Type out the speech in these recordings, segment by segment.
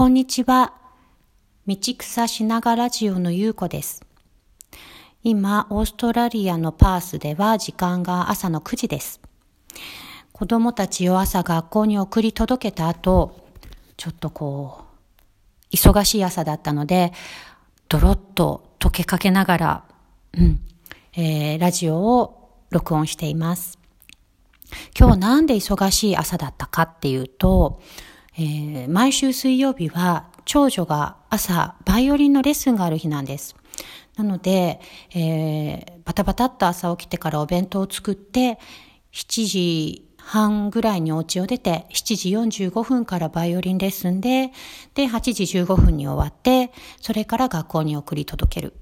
こんにちは。道草しながラジオのゆうこです。今、オーストラリアのパースでは時間が朝の9時です。子供たちを朝学校に送り届けた後、ちょっとこう、忙しい朝だったので、ドロッと溶けかけながら、うん、えー、ラジオを録音しています。今日なんで忙しい朝だったかっていうと、えー、毎週水曜日は長女が朝バイオリンのレッスンがある日なんです。なので、えー、バタバタっと朝起きてからお弁当を作って、7時半ぐらいにお家を出て、7時45分からバイオリンレッスンで、で、8時15分に終わって、それから学校に送り届ける。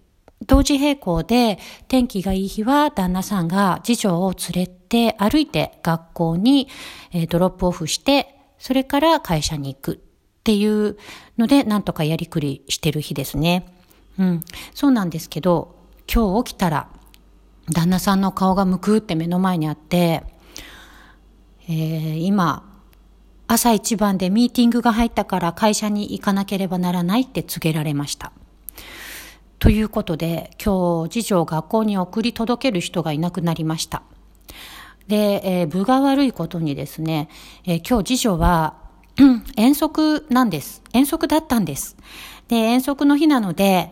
同時並行で天気がいい日は旦那さんが次女を連れて歩いて学校にドロップオフしてそれから会社に行くっていうのでなんとかやりくりしてる日ですね。うん。そうなんですけど今日起きたら旦那さんの顔がむくって目の前にあって、えー、今朝一番でミーティングが入ったから会社に行かなければならないって告げられました。ということで、今日、次女を学校に送り届ける人がいなくなりました。で、えー、部が悪いことにですね、えー、今日次女は、遠足なんです。遠足だったんです。で、遠足の日なので、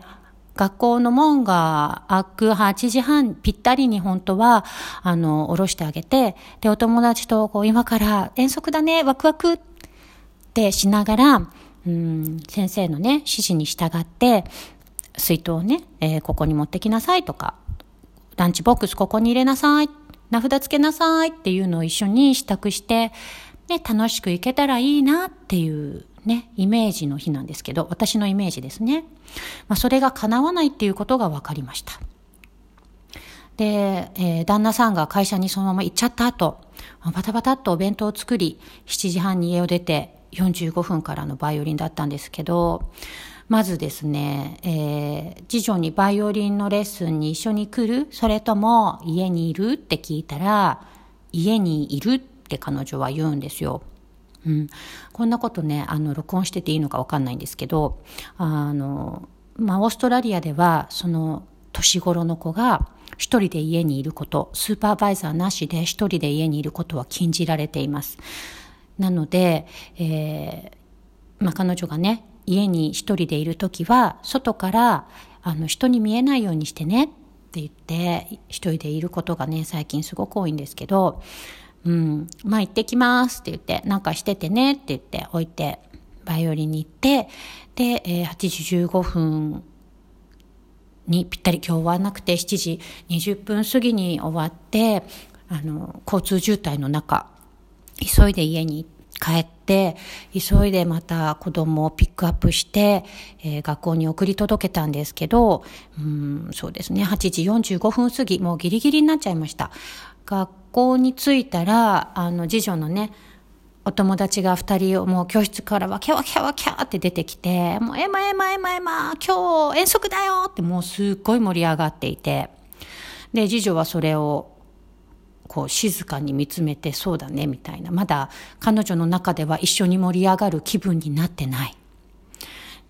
学校の門が開く8時半ぴったりに本当は、あの、下ろしてあげて、で、お友達とこう今から遠足だね、ワクワクってしながら、うん、先生のね、指示に従って、水筒をね、えー、ここに持ってきなさいとか、ランチボックスここに入れなさいって、名札つけなさいっていうのを一緒に支度して、ね、楽しく行けたらいいなっていうね、イメージの日なんですけど、私のイメージですね。まあ、それが叶わないっていうことが分かりました。で、えー、旦那さんが会社にそのまま行っちゃった後、バタバタっとお弁当を作り、7時半に家を出て、45分からのバイオリンだったんですけど、まずですね、えー、次女にバイオリンのレッスンに一緒に来るそれとも家にいるって聞いたら、家にいるって彼女は言うんですよ。うん。こんなことね、あの、録音してていいのかわかんないんですけど、あの、まあ、オーストラリアでは、その、年頃の子が、一人で家にいること、スーパーバイザーなしで一人で家にいることは禁じられています。なので、えー、まあ、彼女がね、家に一人でいる時は、外から、あの、人に見えないようにしてねって言って、一人でいることがね、最近すごく多いんですけど、うん、まあ行ってきますって言って、なんかしててねって言って置いて、バイオリンに行って、で、えー、8時15分にぴったり今日はなくて7時20分過ぎに終わって、あの、交通渋滞の中、急いで家に行って、って、急いでまた子供をピックアップして、えー、学校に送り届けたんですけど、うん、そうですね、8時45分過ぎ、もうギリギリになっちゃいました。学校に着いたら、あの、次女のね、お友達が二人をもう教室からわキャわキャわキャって出てきて、もうエマエマエマエマ、今日遠足だよってもうすっごい盛り上がっていて、で、次女はそれをこう静かに見つめてそうだねみたいな。まだ彼女の中では一緒に盛り上がる気分になってない。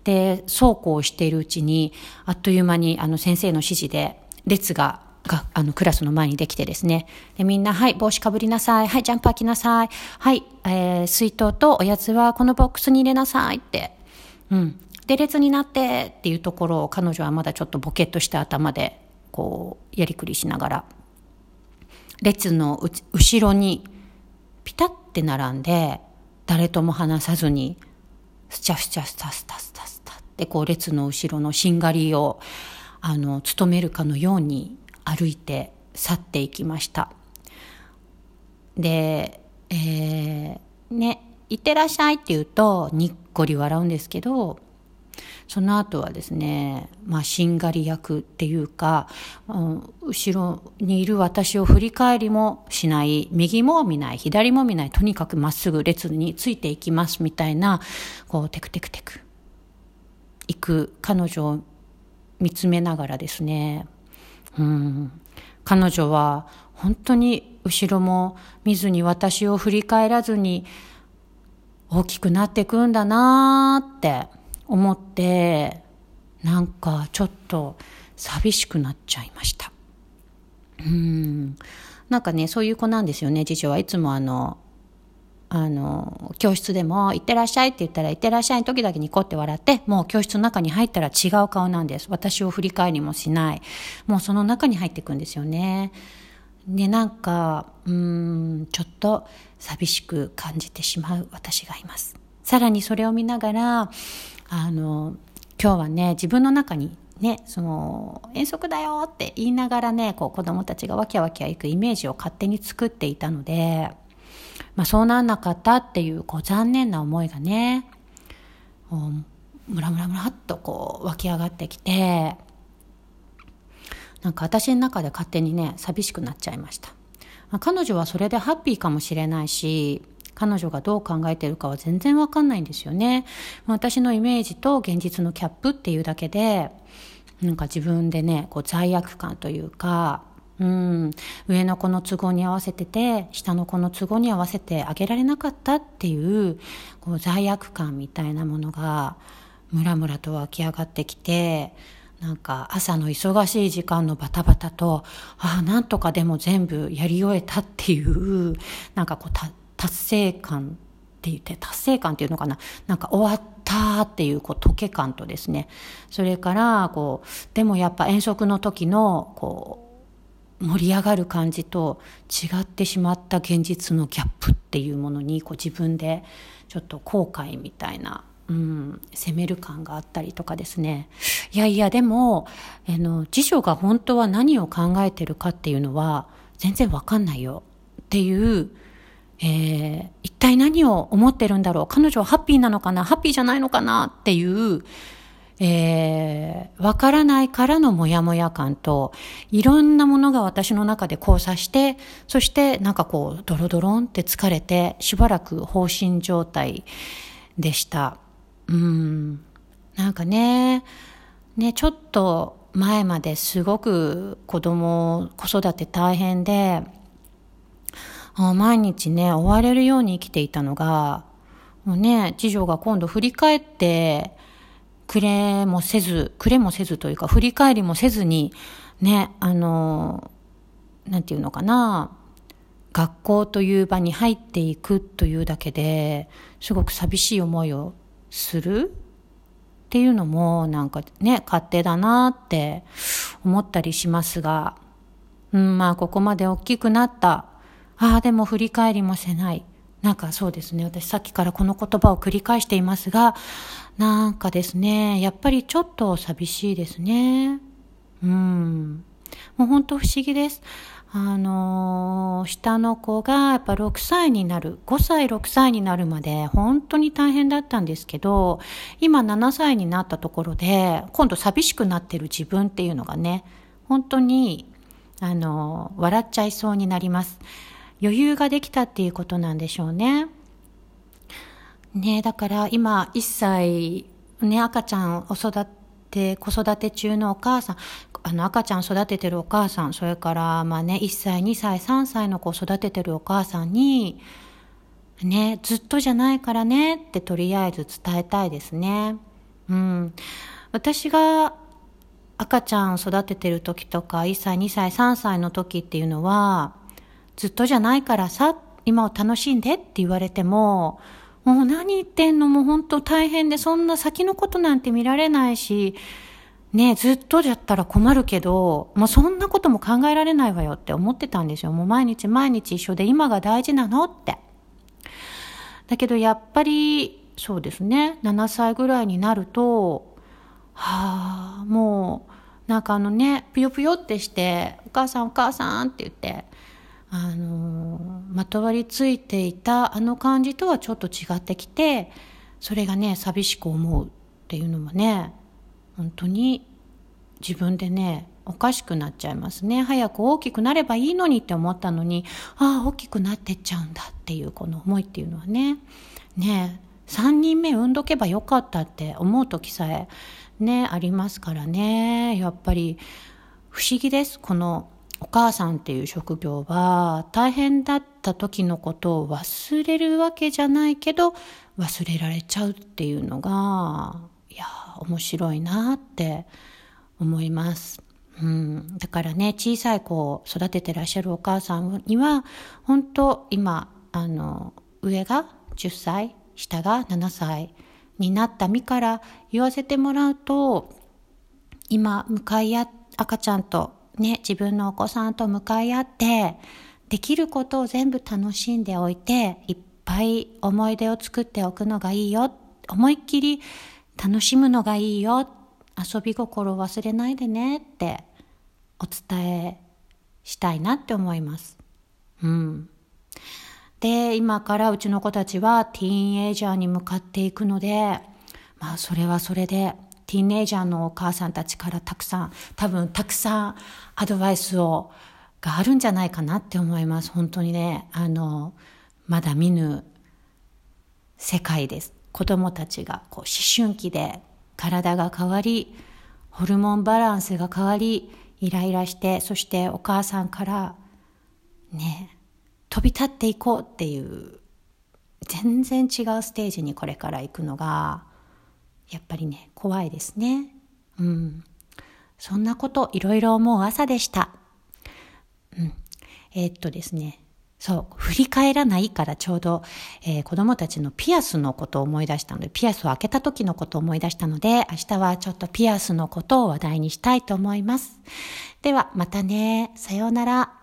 でそうこうしているうちにあっという間にあの先生の指示で列ががあのクラスの前にできてですね。でみんな「はい帽子かぶりなさい。はいジャンプ開きなさい。はい、えー、水筒とおやつはこのボックスに入れなさい」って「うん。で列になって」っていうところを彼女はまだちょっとボケっとした頭でこうやりくりしながら。列の後ろにピタッて並んで誰とも話さずにスチャスチャスタスタスタスタってこう列の後ろのしんがりをあの務めるかのように歩いて去っていきました。で、えー、ね「いってらっしゃい」って言うとにっこり笑うんですけどその後はですね、まあ、しんがり役っていうか、うん、後ろにいる私を振り返りもしない、右も見ない、左も見ない、とにかくまっすぐ列についていきますみたいな、こう、テクテクテク、行く彼女を見つめながらですね、うん、彼女は本当に後ろも見ずに私を振り返らずに大きくなっていくんだなーって思って、なんかちょっと寂しくなっちゃいました。うん。なんかね、そういう子なんですよね、次女はいつもあの、あの、教室でも、行ってらっしゃいって言ったら、行ってらっしゃいの時だけニコって笑って、もう教室の中に入ったら違う顔なんです。私を振り返りもしない。もうその中に入っていくんですよね。で、なんか、うん、ちょっと寂しく感じてしまう私がいます。さらにそれを見ながら、あの、今日はね、自分の中にね、その、遠足だよって言いながらね、こう子供たちがわきゃわきゃ行くイメージを勝手に作っていたので、まあそうなんなかったっていう、こう残念な思いがね、ムラムラムラっとこう湧き上がってきて、なんか私の中で勝手にね、寂しくなっちゃいました。まあ、彼女はそれでハッピーかもしれないし、彼女がどう考えてるかは全然わかんないんですよね。私のイメージと現実のキャップっていうだけで、なんか自分でね、こう罪悪感というか、うん、上の子の都合に合わせてて、下の子の都合に合わせてあげられなかったっていう、こう罪悪感みたいなものが、ムラムラと湧き上がってきて、なんか朝の忙しい時間のバタバタと、ああ、なんとかでも全部やり終えたっていう、なんかこう達成感って言って、達成感っていうのかな？なんか終わったっていうこう溶け感とですね、それからこう、でもやっぱ遠足の時のこう、盛り上がる感じと違ってしまった現実のギャップっていうものにこう自分でちょっと後悔みたいなうん、責める感があったりとかですね。いやいや、でも、あの、辞書が本当は何を考えてるかっていうのは、全然わかんないよっていう、えー、一体何を思ってるんだろう？彼女はハッピーなのかな？ハッピーじゃないのかな？っていう、えー、わからないからのモヤモヤ感と、いろんなものが私の中で交差して、そしてなんかこう、ドロドロンって疲れて、しばらく放心状態でした。うん。なんかね、ね、ちょっと前まですごく子供、子育て大変で、毎日ね、追われるように生きていたのが、もうね、次女が今度振り返って、くれもせず、くれもせずというか、振り返りもせずに、ね、あの、なんていうのかな、学校という場に入っていくというだけで、すごく寂しい思いをするっていうのもなんかね、勝手だなって思ったりしますが、うん、まあここまで大きくなった。ああ、でも振り返りもせない。なんかそうですね。私さっきからこの言葉を繰り返していますが、なんかですね、やっぱりちょっと寂しいですね。うん。もう本当不思議です。あのー、下の子がやっぱ6歳になる、5歳、6歳になるまで本当に大変だったんですけど、今7歳になったところで、今度寂しくなってる自分っていうのがね、本当に、あのー、笑っちゃいそうになります。余裕ができたっていうことなんでしょうね。ねだから今1歳、ね、赤ちゃんを育て、子育て中のお母さん、あの赤ちゃん育ててるお母さん、それからまあね、1歳、2歳、3歳の子を育ててるお母さんに、ね、ずっとじゃないからねってとりあえず伝えたいですね。うん。私が赤ちゃんを育ててる時とか、1歳、2歳、3歳の時っていうのは、ずっとじゃないからさ、今を楽しんでって言われても、もう何言ってんのもう本当大変で、そんな先のことなんて見られないし、ねずっとじゃったら困るけど、もうそんなことも考えられないわよって思ってたんですよ。もう毎日毎日一緒で今が大事なのって。だけどやっぱり、そうですね、7歳ぐらいになると、はあ、もう、なんかあのね、ぷよぷよってして、お母さんお母さんって言って、あのまとわりついていたあの感じとはちょっと違ってきて、それがね、寂しく思うっていうのもね、本当に自分でね、おかしくなっちゃいますね。早く大きくなればいいのにって思ったのに、ああ、大きくなってっちゃうんだっていうこの思いっていうのはね、ね3人目産んどけばよかったって思う時さえね、ありますからね。やっぱり不思議です。このお母さんっていう職業は大変だった時のことを忘れるわけじゃないけど忘れられちゃうっていうのがいや面白いなって思います。うん、だからね小さい子を育ててらっしゃるお母さんには本当今あの上が10歳下が7歳になった身から言わせてもらうと今向かい合赤ちゃんとね自分のお子さんと向かい合ってできることを全部楽しんでおいていっぱい思い出を作っておくのがいいよ思いっきり楽しむのがいいよ遊び心を忘れないでねってお伝えしたいなって思います。うん。で、今からうちの子たちはティーンエイジャーに向かっていくので、まあそれはそれで、ティーンエイジャーのお母さんたちからたくさん、多分たくさんアドバイスを、があるんじゃないかなって思います。本当にね、あの、まだ見ぬ世界です。子供たちがこう思春期で体が変わり、ホルモンバランスが変わり、イライラして、そしてお母さんからね、飛び立っていこうっていう全然違うステージにこれから行くのがやっぱりね怖いですねうんそんなこといろいろ思う朝でしたうんえー、っとですねそう、振り返らないからちょうど、えー、子供たちのピアスのことを思い出したので、ピアスを開けた時のことを思い出したので、明日はちょっとピアスのことを話題にしたいと思います。では、またね。さようなら。